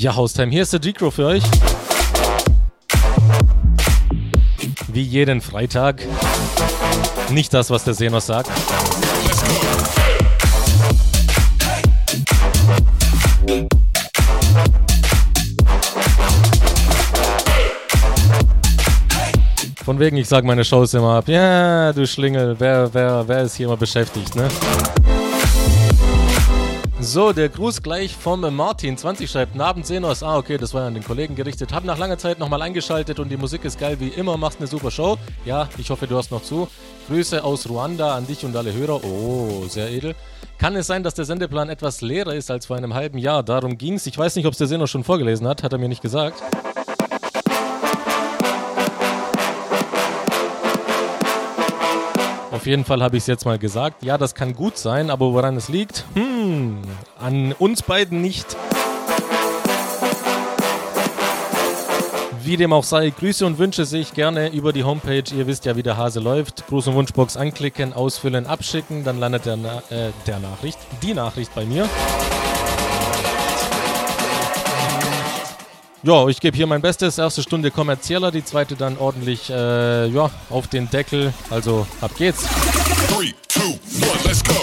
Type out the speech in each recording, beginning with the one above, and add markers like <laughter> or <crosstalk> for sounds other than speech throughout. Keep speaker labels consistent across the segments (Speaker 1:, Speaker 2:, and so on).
Speaker 1: Ja, Haustime, hier ist der Decro für euch. Wie jeden Freitag. Nicht das, was der Senos sagt. Von wegen, ich sag meine Shows immer ab. Ja, du Schlingel, wer, wer, wer ist hier immer beschäftigt, ne? So, der Gruß gleich vom Martin. 20 schreibt, Abend Senos. Ah, okay, das war an den Kollegen gerichtet. Hab nach langer Zeit nochmal eingeschaltet und die Musik ist geil wie immer. Machst eine super Show. Ja, ich hoffe, du hast noch zu. Grüße aus Ruanda an dich und alle Hörer. Oh, sehr edel. Kann es sein, dass der Sendeplan etwas leerer ist als vor einem halben Jahr? Darum ging's. Ich weiß nicht, ob es der Senos schon vorgelesen hat. Hat er mir nicht gesagt. Auf jeden Fall habe ich es jetzt mal gesagt. Ja, das kann gut sein, aber woran es liegt? Hm, an uns beiden nicht. Wie dem auch sei, Grüße und Wünsche sehe ich gerne über die Homepage. Ihr wisst ja, wie der Hase läuft. Gruß- und Wunschbox anklicken, ausfüllen, abschicken. Dann landet der, Na äh, der Nachricht, die Nachricht bei mir. Ja, ich gebe hier mein Bestes. Erste Stunde kommerzieller, die zweite dann ordentlich äh, ja, auf den Deckel. Also ab geht's. 3, 2, 1, let's go.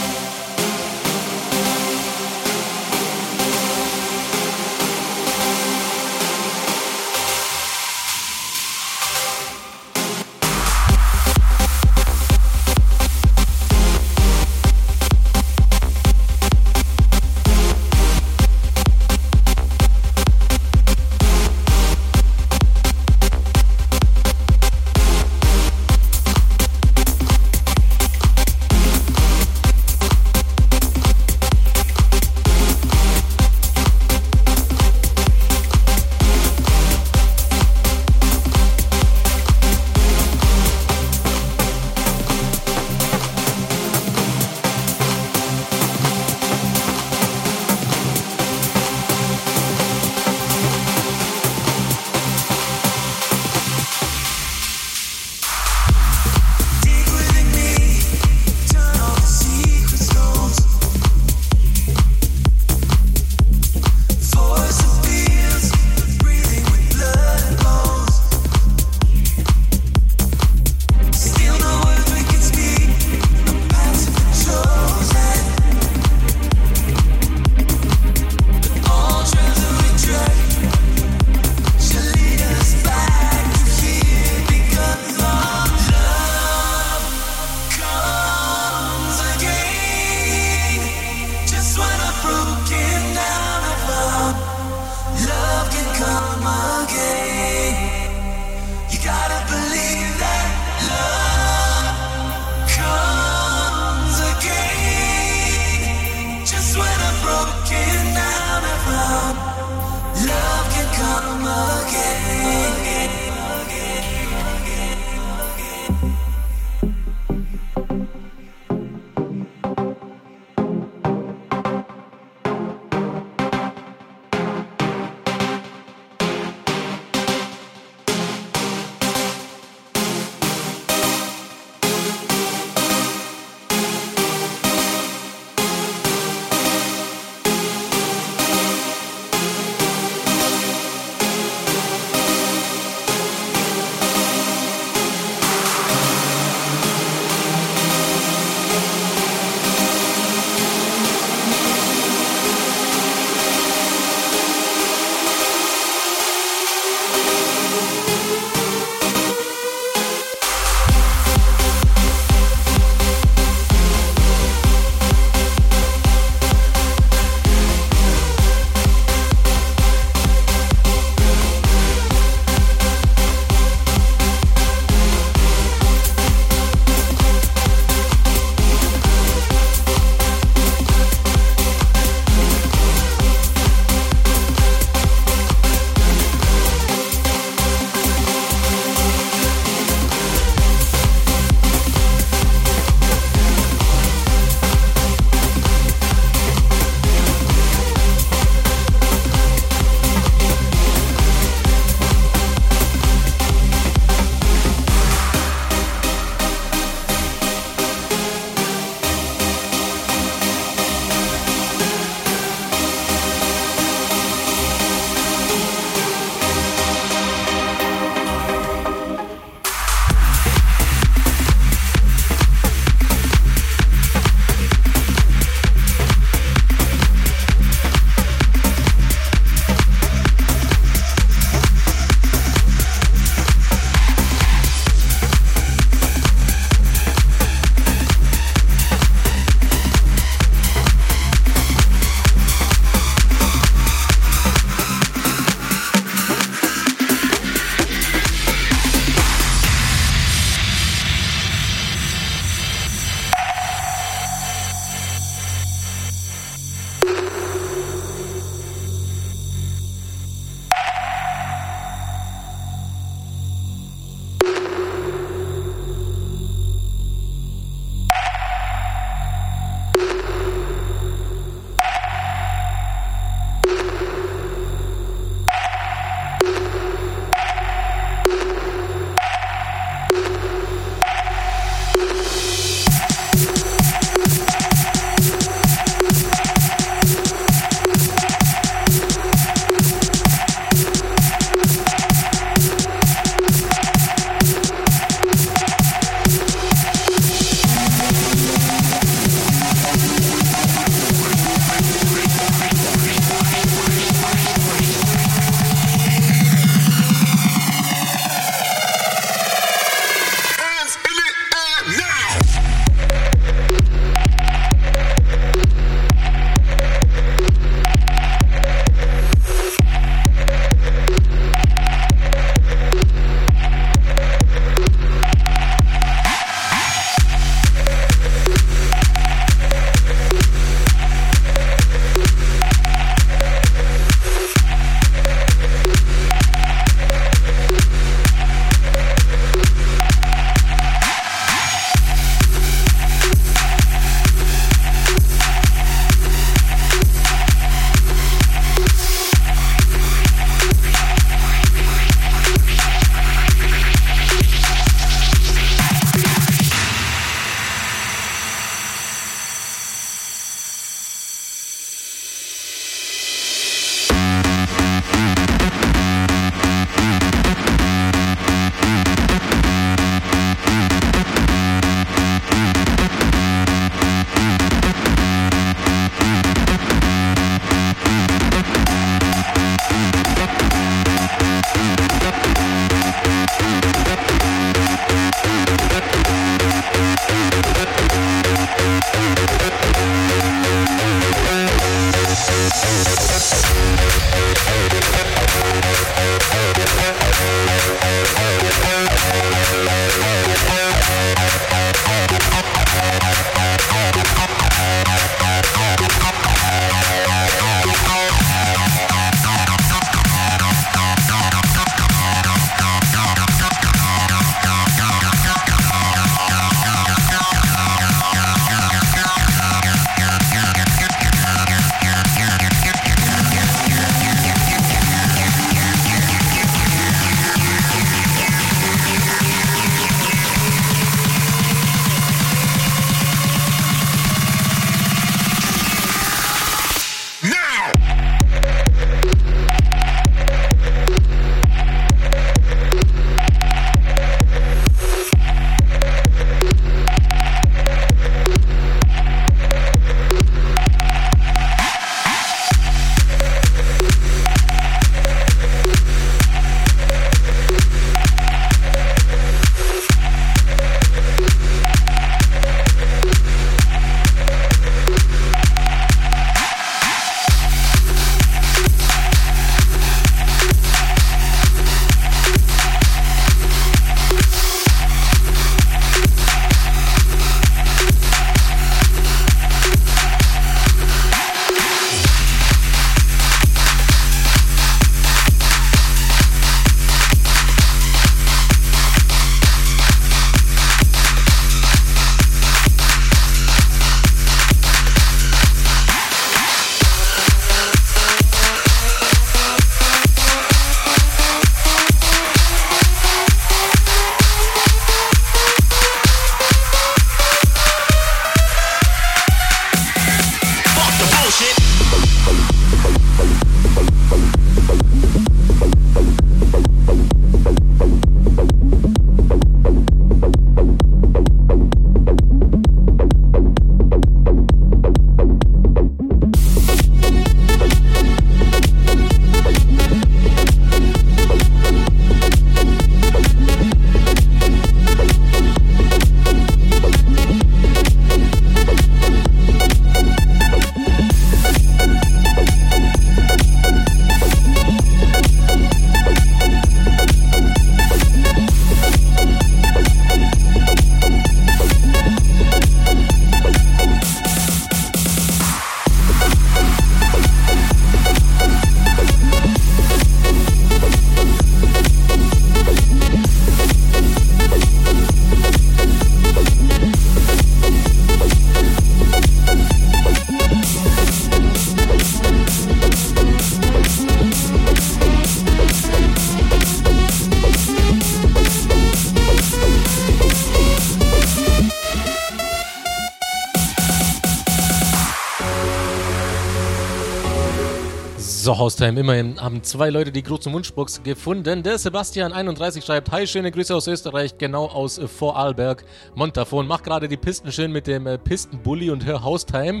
Speaker 1: So, Haustime, immerhin haben zwei Leute die große Mundspruchs gefunden. Der Sebastian31 schreibt, Hi, schöne Grüße aus Österreich, genau aus äh, Vorarlberg, Montafon. Mach gerade die Pisten schön mit dem äh, Pistenbully und hör Haustime.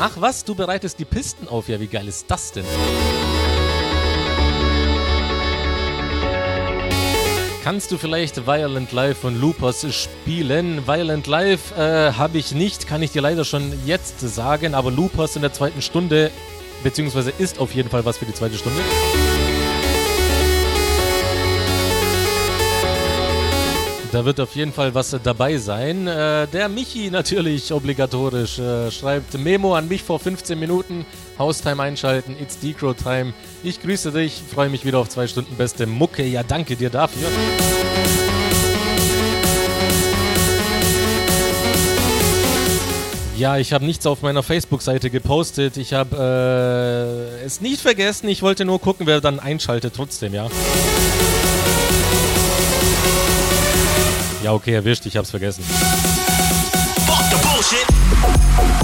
Speaker 1: Ach was, du bereitest die Pisten auf. Ja, wie geil ist das denn? Kannst du vielleicht Violent Life von Loopers spielen? Violent Life äh, habe ich nicht, kann ich dir leider schon jetzt sagen, aber Loopers in der zweiten Stunde, beziehungsweise ist auf jeden Fall was für die zweite Stunde. Da wird auf jeden Fall was dabei sein. Äh, der Michi natürlich obligatorisch äh, schreibt Memo an mich vor 15 Minuten. Haustime einschalten, it's Decro Time. Ich grüße dich, freue mich wieder auf zwei Stunden beste Mucke. Ja, danke dir dafür. Ja, ich habe nichts auf meiner Facebook-Seite gepostet. Ich habe äh, es nicht vergessen. Ich wollte nur gucken, wer dann einschaltet trotzdem, ja. Ja, okay, erwischt, ich hab's vergessen. Fuck the bullshit.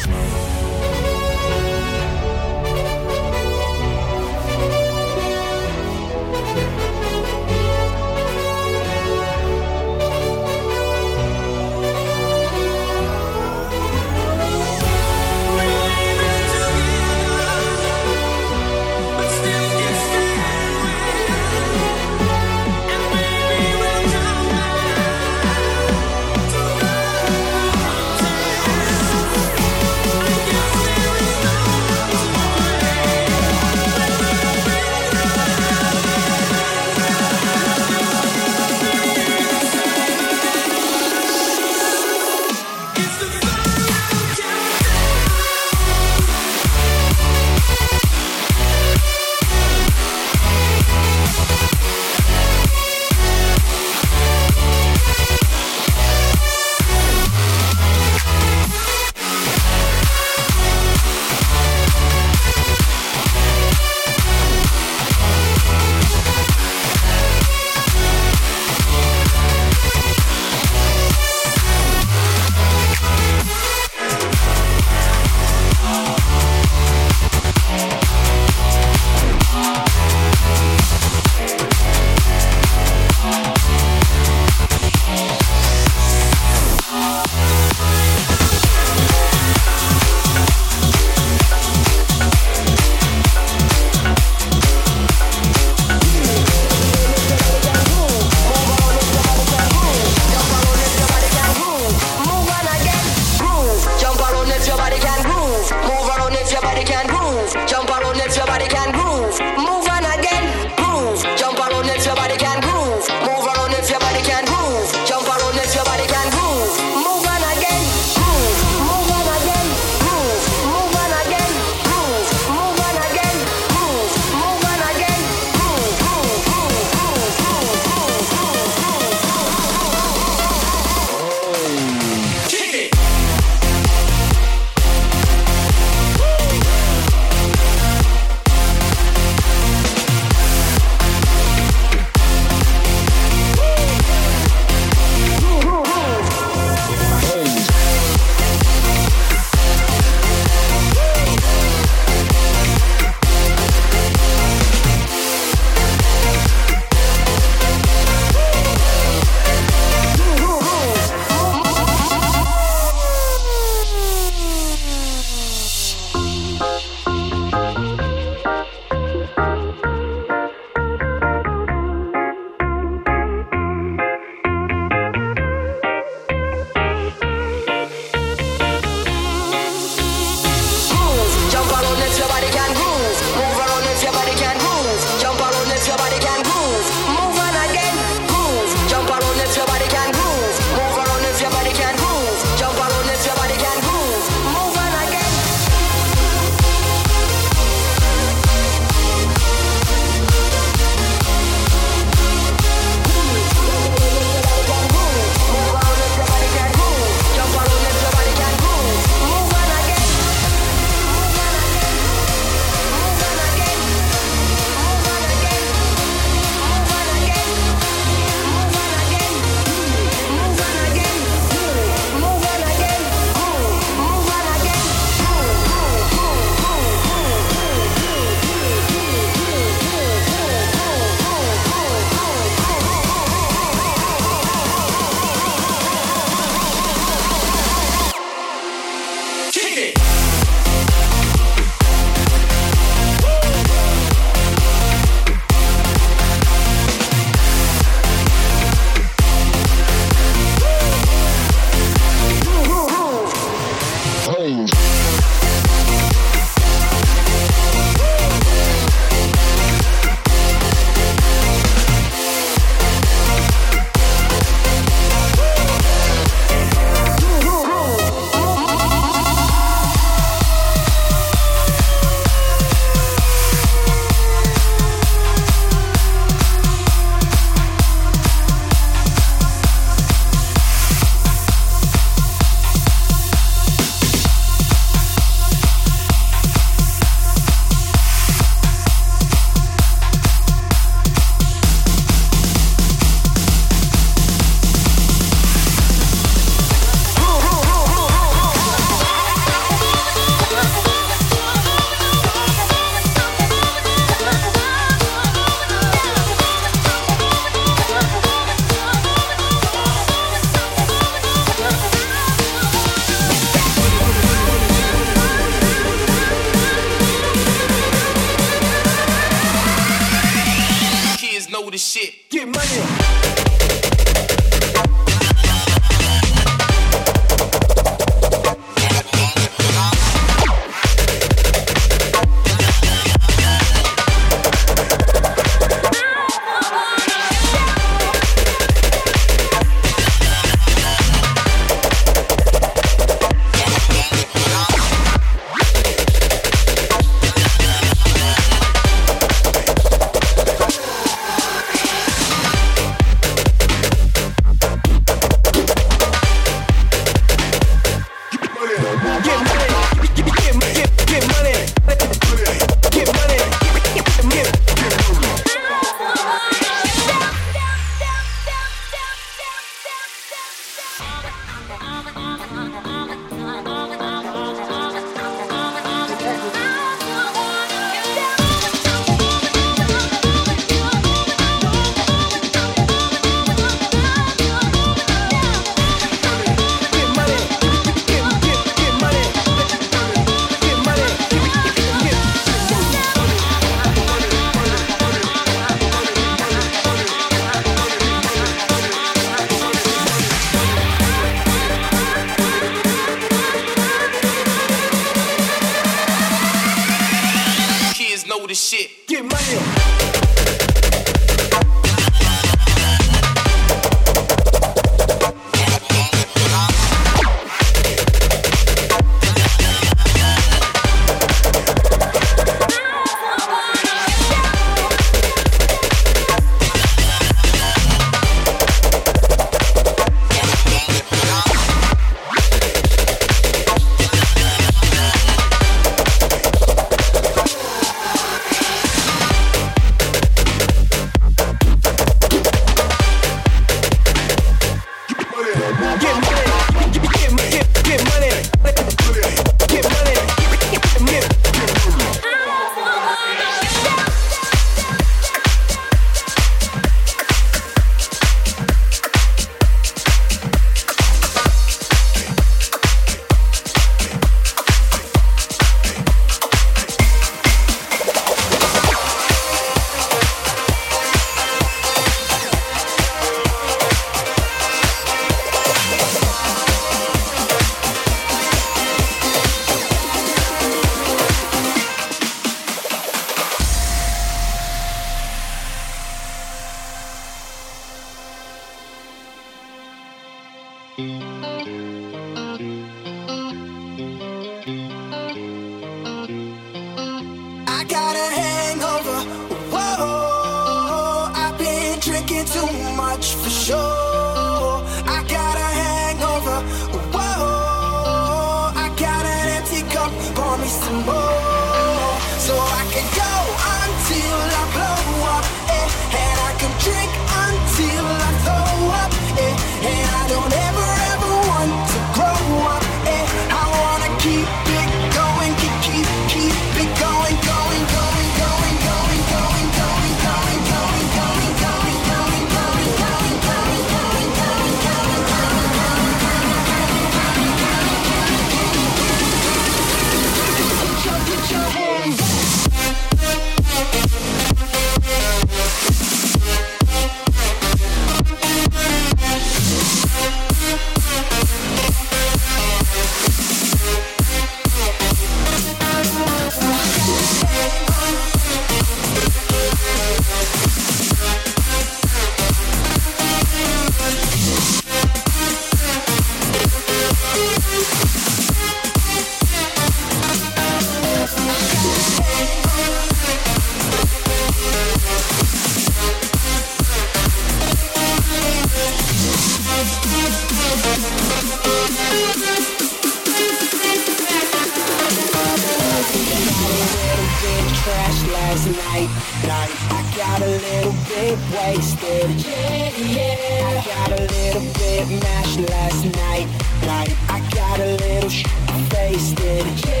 Speaker 2: get
Speaker 3: mashed last night. Like I got a little sh-
Speaker 4: faced it.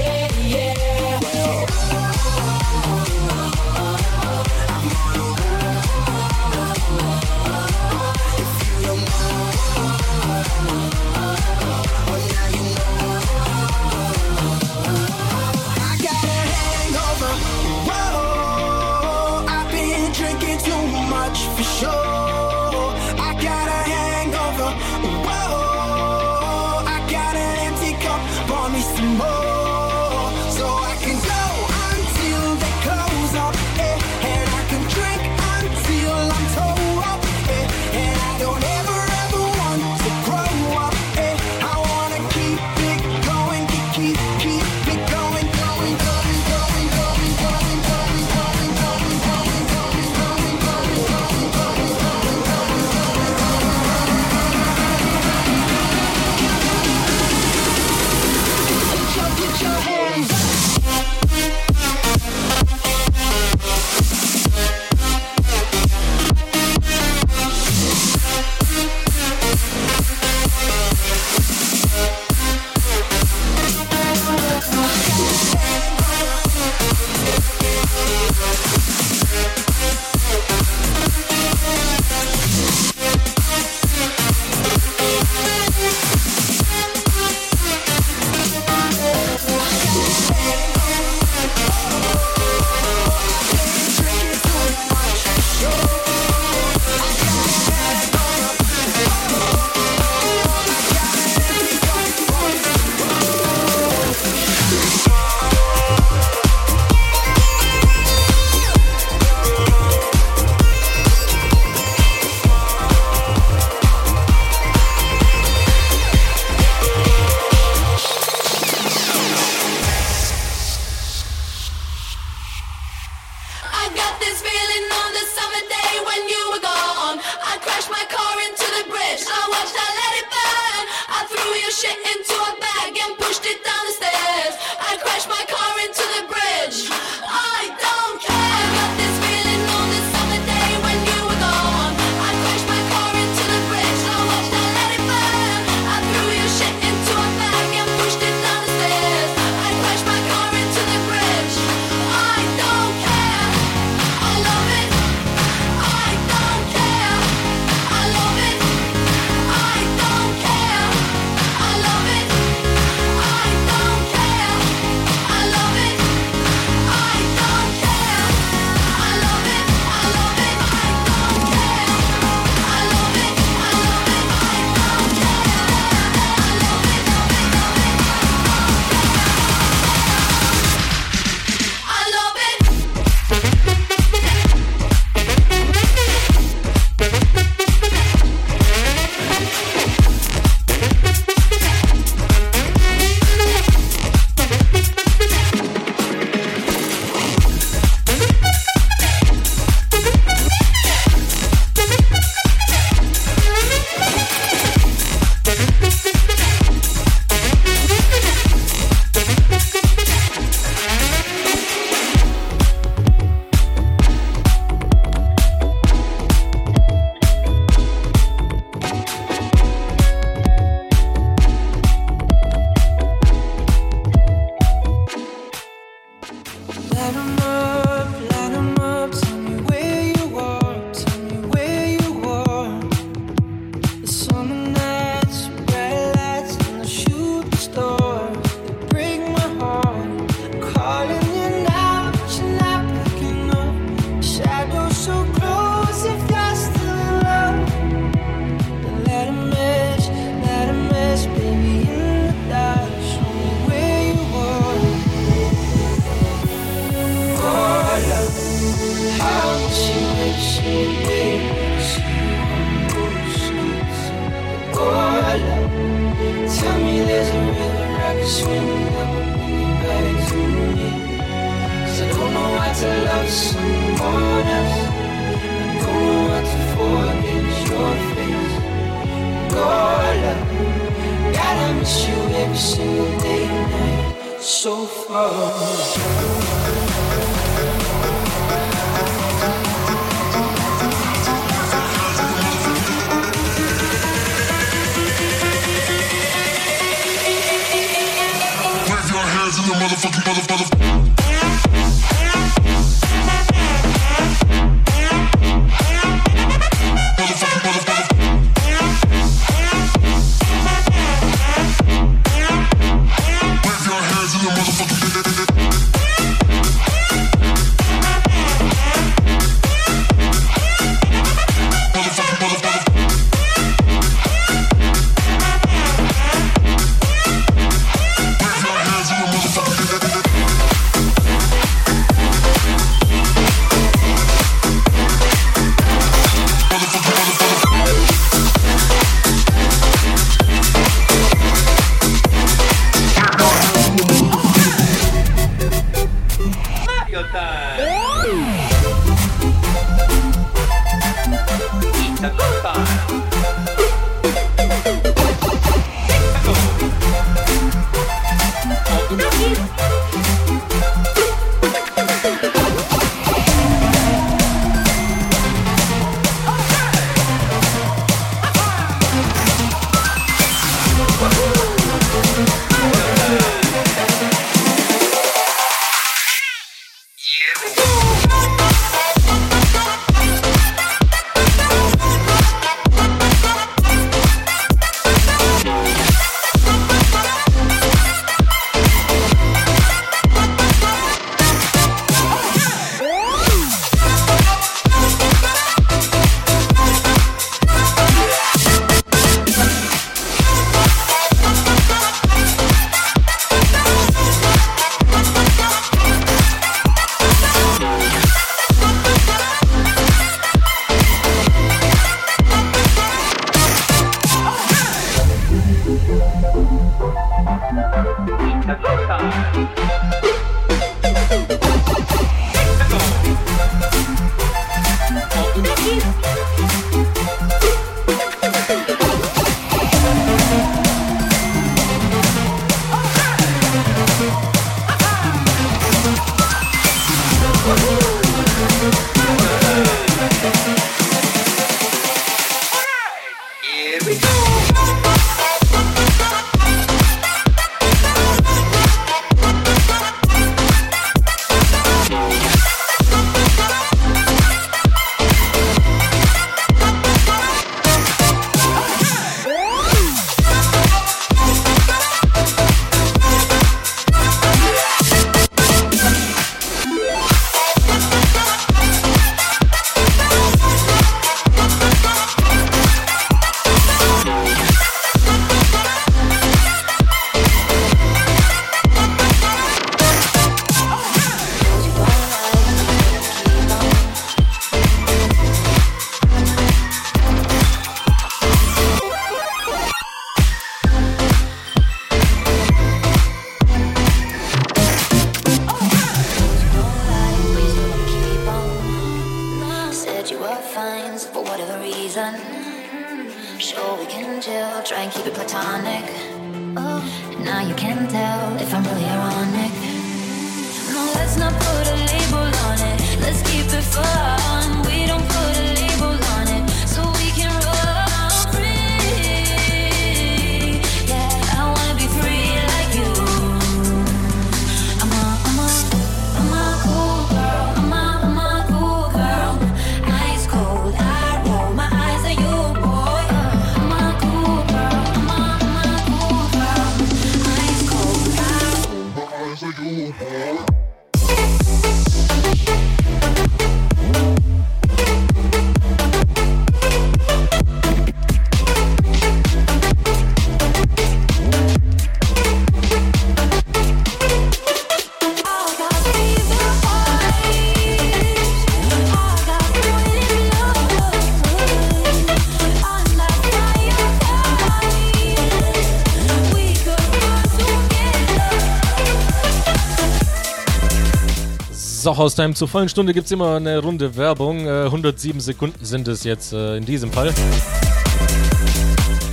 Speaker 4: So,
Speaker 5: Haustime zur vollen Stunde gibt es immer eine Runde Werbung. Äh, 107 Sekunden sind es jetzt äh, in diesem Fall.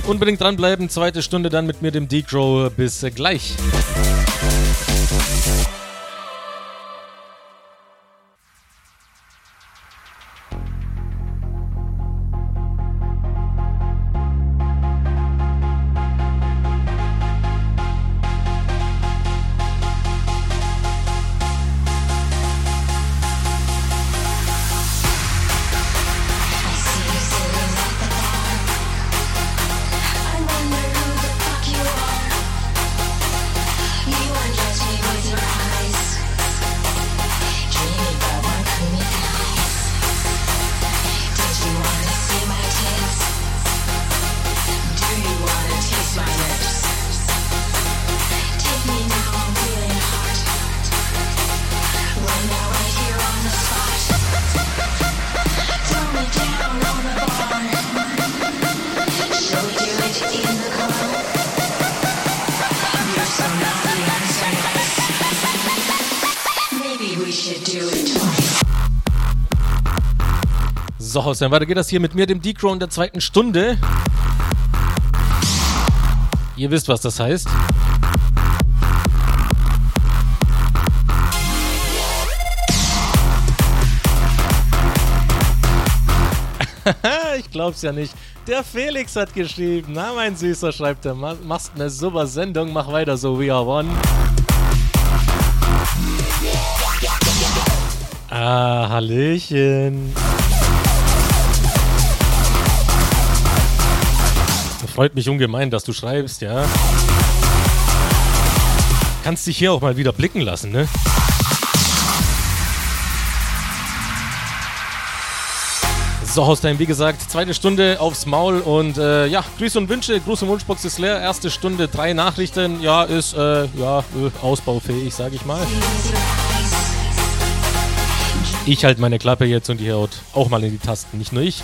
Speaker 5: Unbedingt dranbleiben, zweite Stunde dann mit mir, dem Decrow. Bis äh, gleich. Haustime, weiter geht das hier mit mir, dem Decrow in der zweiten Stunde. Ihr wisst, was das heißt. <laughs> ich glaub's ja nicht. Der Felix hat geschrieben. Na, mein Süßer, schreibt er. Machst eine super Sendung, mach weiter so, we are one. Ah, Hallöchen. Freut mich ungemein, dass du schreibst, ja. Kannst dich hier auch mal wieder blicken lassen, ne? So, Haustime, wie gesagt, zweite Stunde aufs Maul und äh, ja, Grüße und Wünsche. Gruß und Wunschbox ist leer. Erste Stunde, drei Nachrichten. Ja, ist äh, ja äh, ausbaufähig, sag ich mal. Ich halte meine Klappe jetzt und ihr haut auch mal in die Tasten, nicht nur ich.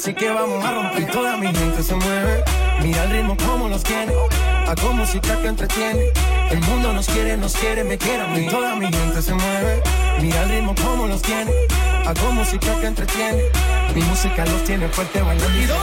Speaker 6: Así que vamos a romper. Y toda mi gente se mueve. Mira el ritmo como los tiene. Hago música que entretiene. El mundo nos quiere, nos quiere, me quiere a mí. Toda mi gente se mueve. Mira el ritmo como los tiene. Hago música que entretiene. Mi música los tiene fuerte bailando.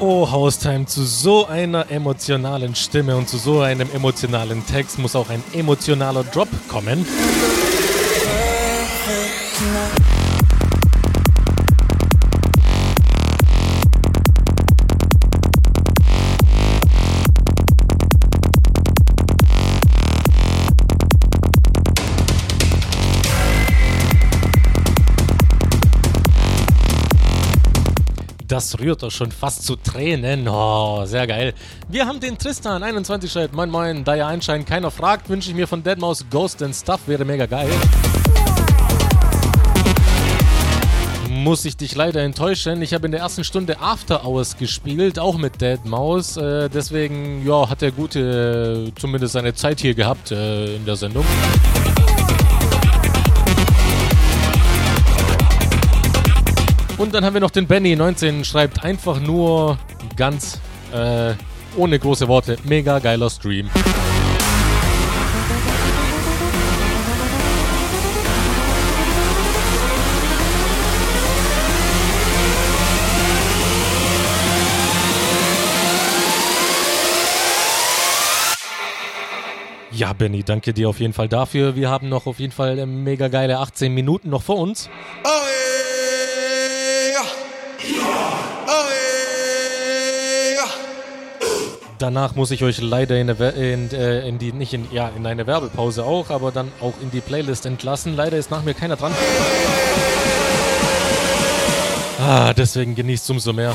Speaker 1: Oh, Haustime, zu so einer emotionalen Stimme und zu so einem emotionalen Text muss auch ein emotionaler Drop kommen. Das rührt doch schon fast zu Tränen. Oh, sehr geil. Wir haben den Tristan, 21 schreibt, moin moin, da ja anscheinend keiner fragt, wünsche ich mir von Deadmau5 Ghost and Stuff, wäre mega geil. Muss ich dich leider enttäuschen. Ich habe in der ersten Stunde After Hours gespielt, auch mit Deadmau5. Äh, deswegen, ja, hat er gute, äh, zumindest seine Zeit hier gehabt äh, in der Sendung. Und dann haben wir noch den Benny, 19, schreibt einfach nur ganz äh, ohne große Worte. Mega geiler Stream. Ja, Benny, danke dir auf jeden Fall dafür. Wir haben noch auf jeden Fall mega geile 18 Minuten noch vor uns.
Speaker 2: Oh yeah.
Speaker 1: Danach muss ich euch leider in, in, äh, in die, nicht in, ja, in eine Werbepause auch, aber dann auch in die Playlist entlassen. Leider ist nach mir keiner dran. Ah, deswegen genießt umso mehr.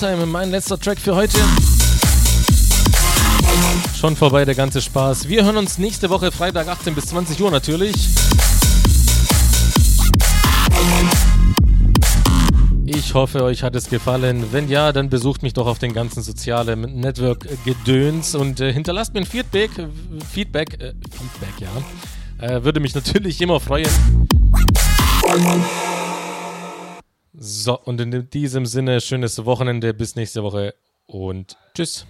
Speaker 1: Haustime, mein letzter Track für heute. Schon vorbei der ganze Spaß. Wir hören uns nächste Woche Freitag 18 bis 20 Uhr natürlich. Ich hoffe, euch hat es gefallen. Wenn ja, dann besucht mich doch auf den ganzen sozialen Network-Gedöns und äh, hinterlasst mir ein Feedback. Feedback, äh, Feedback, ja. Äh, würde mich natürlich immer freuen. So, und in diesem Sinne, schönes Wochenende. Bis nächste Woche und tschüss.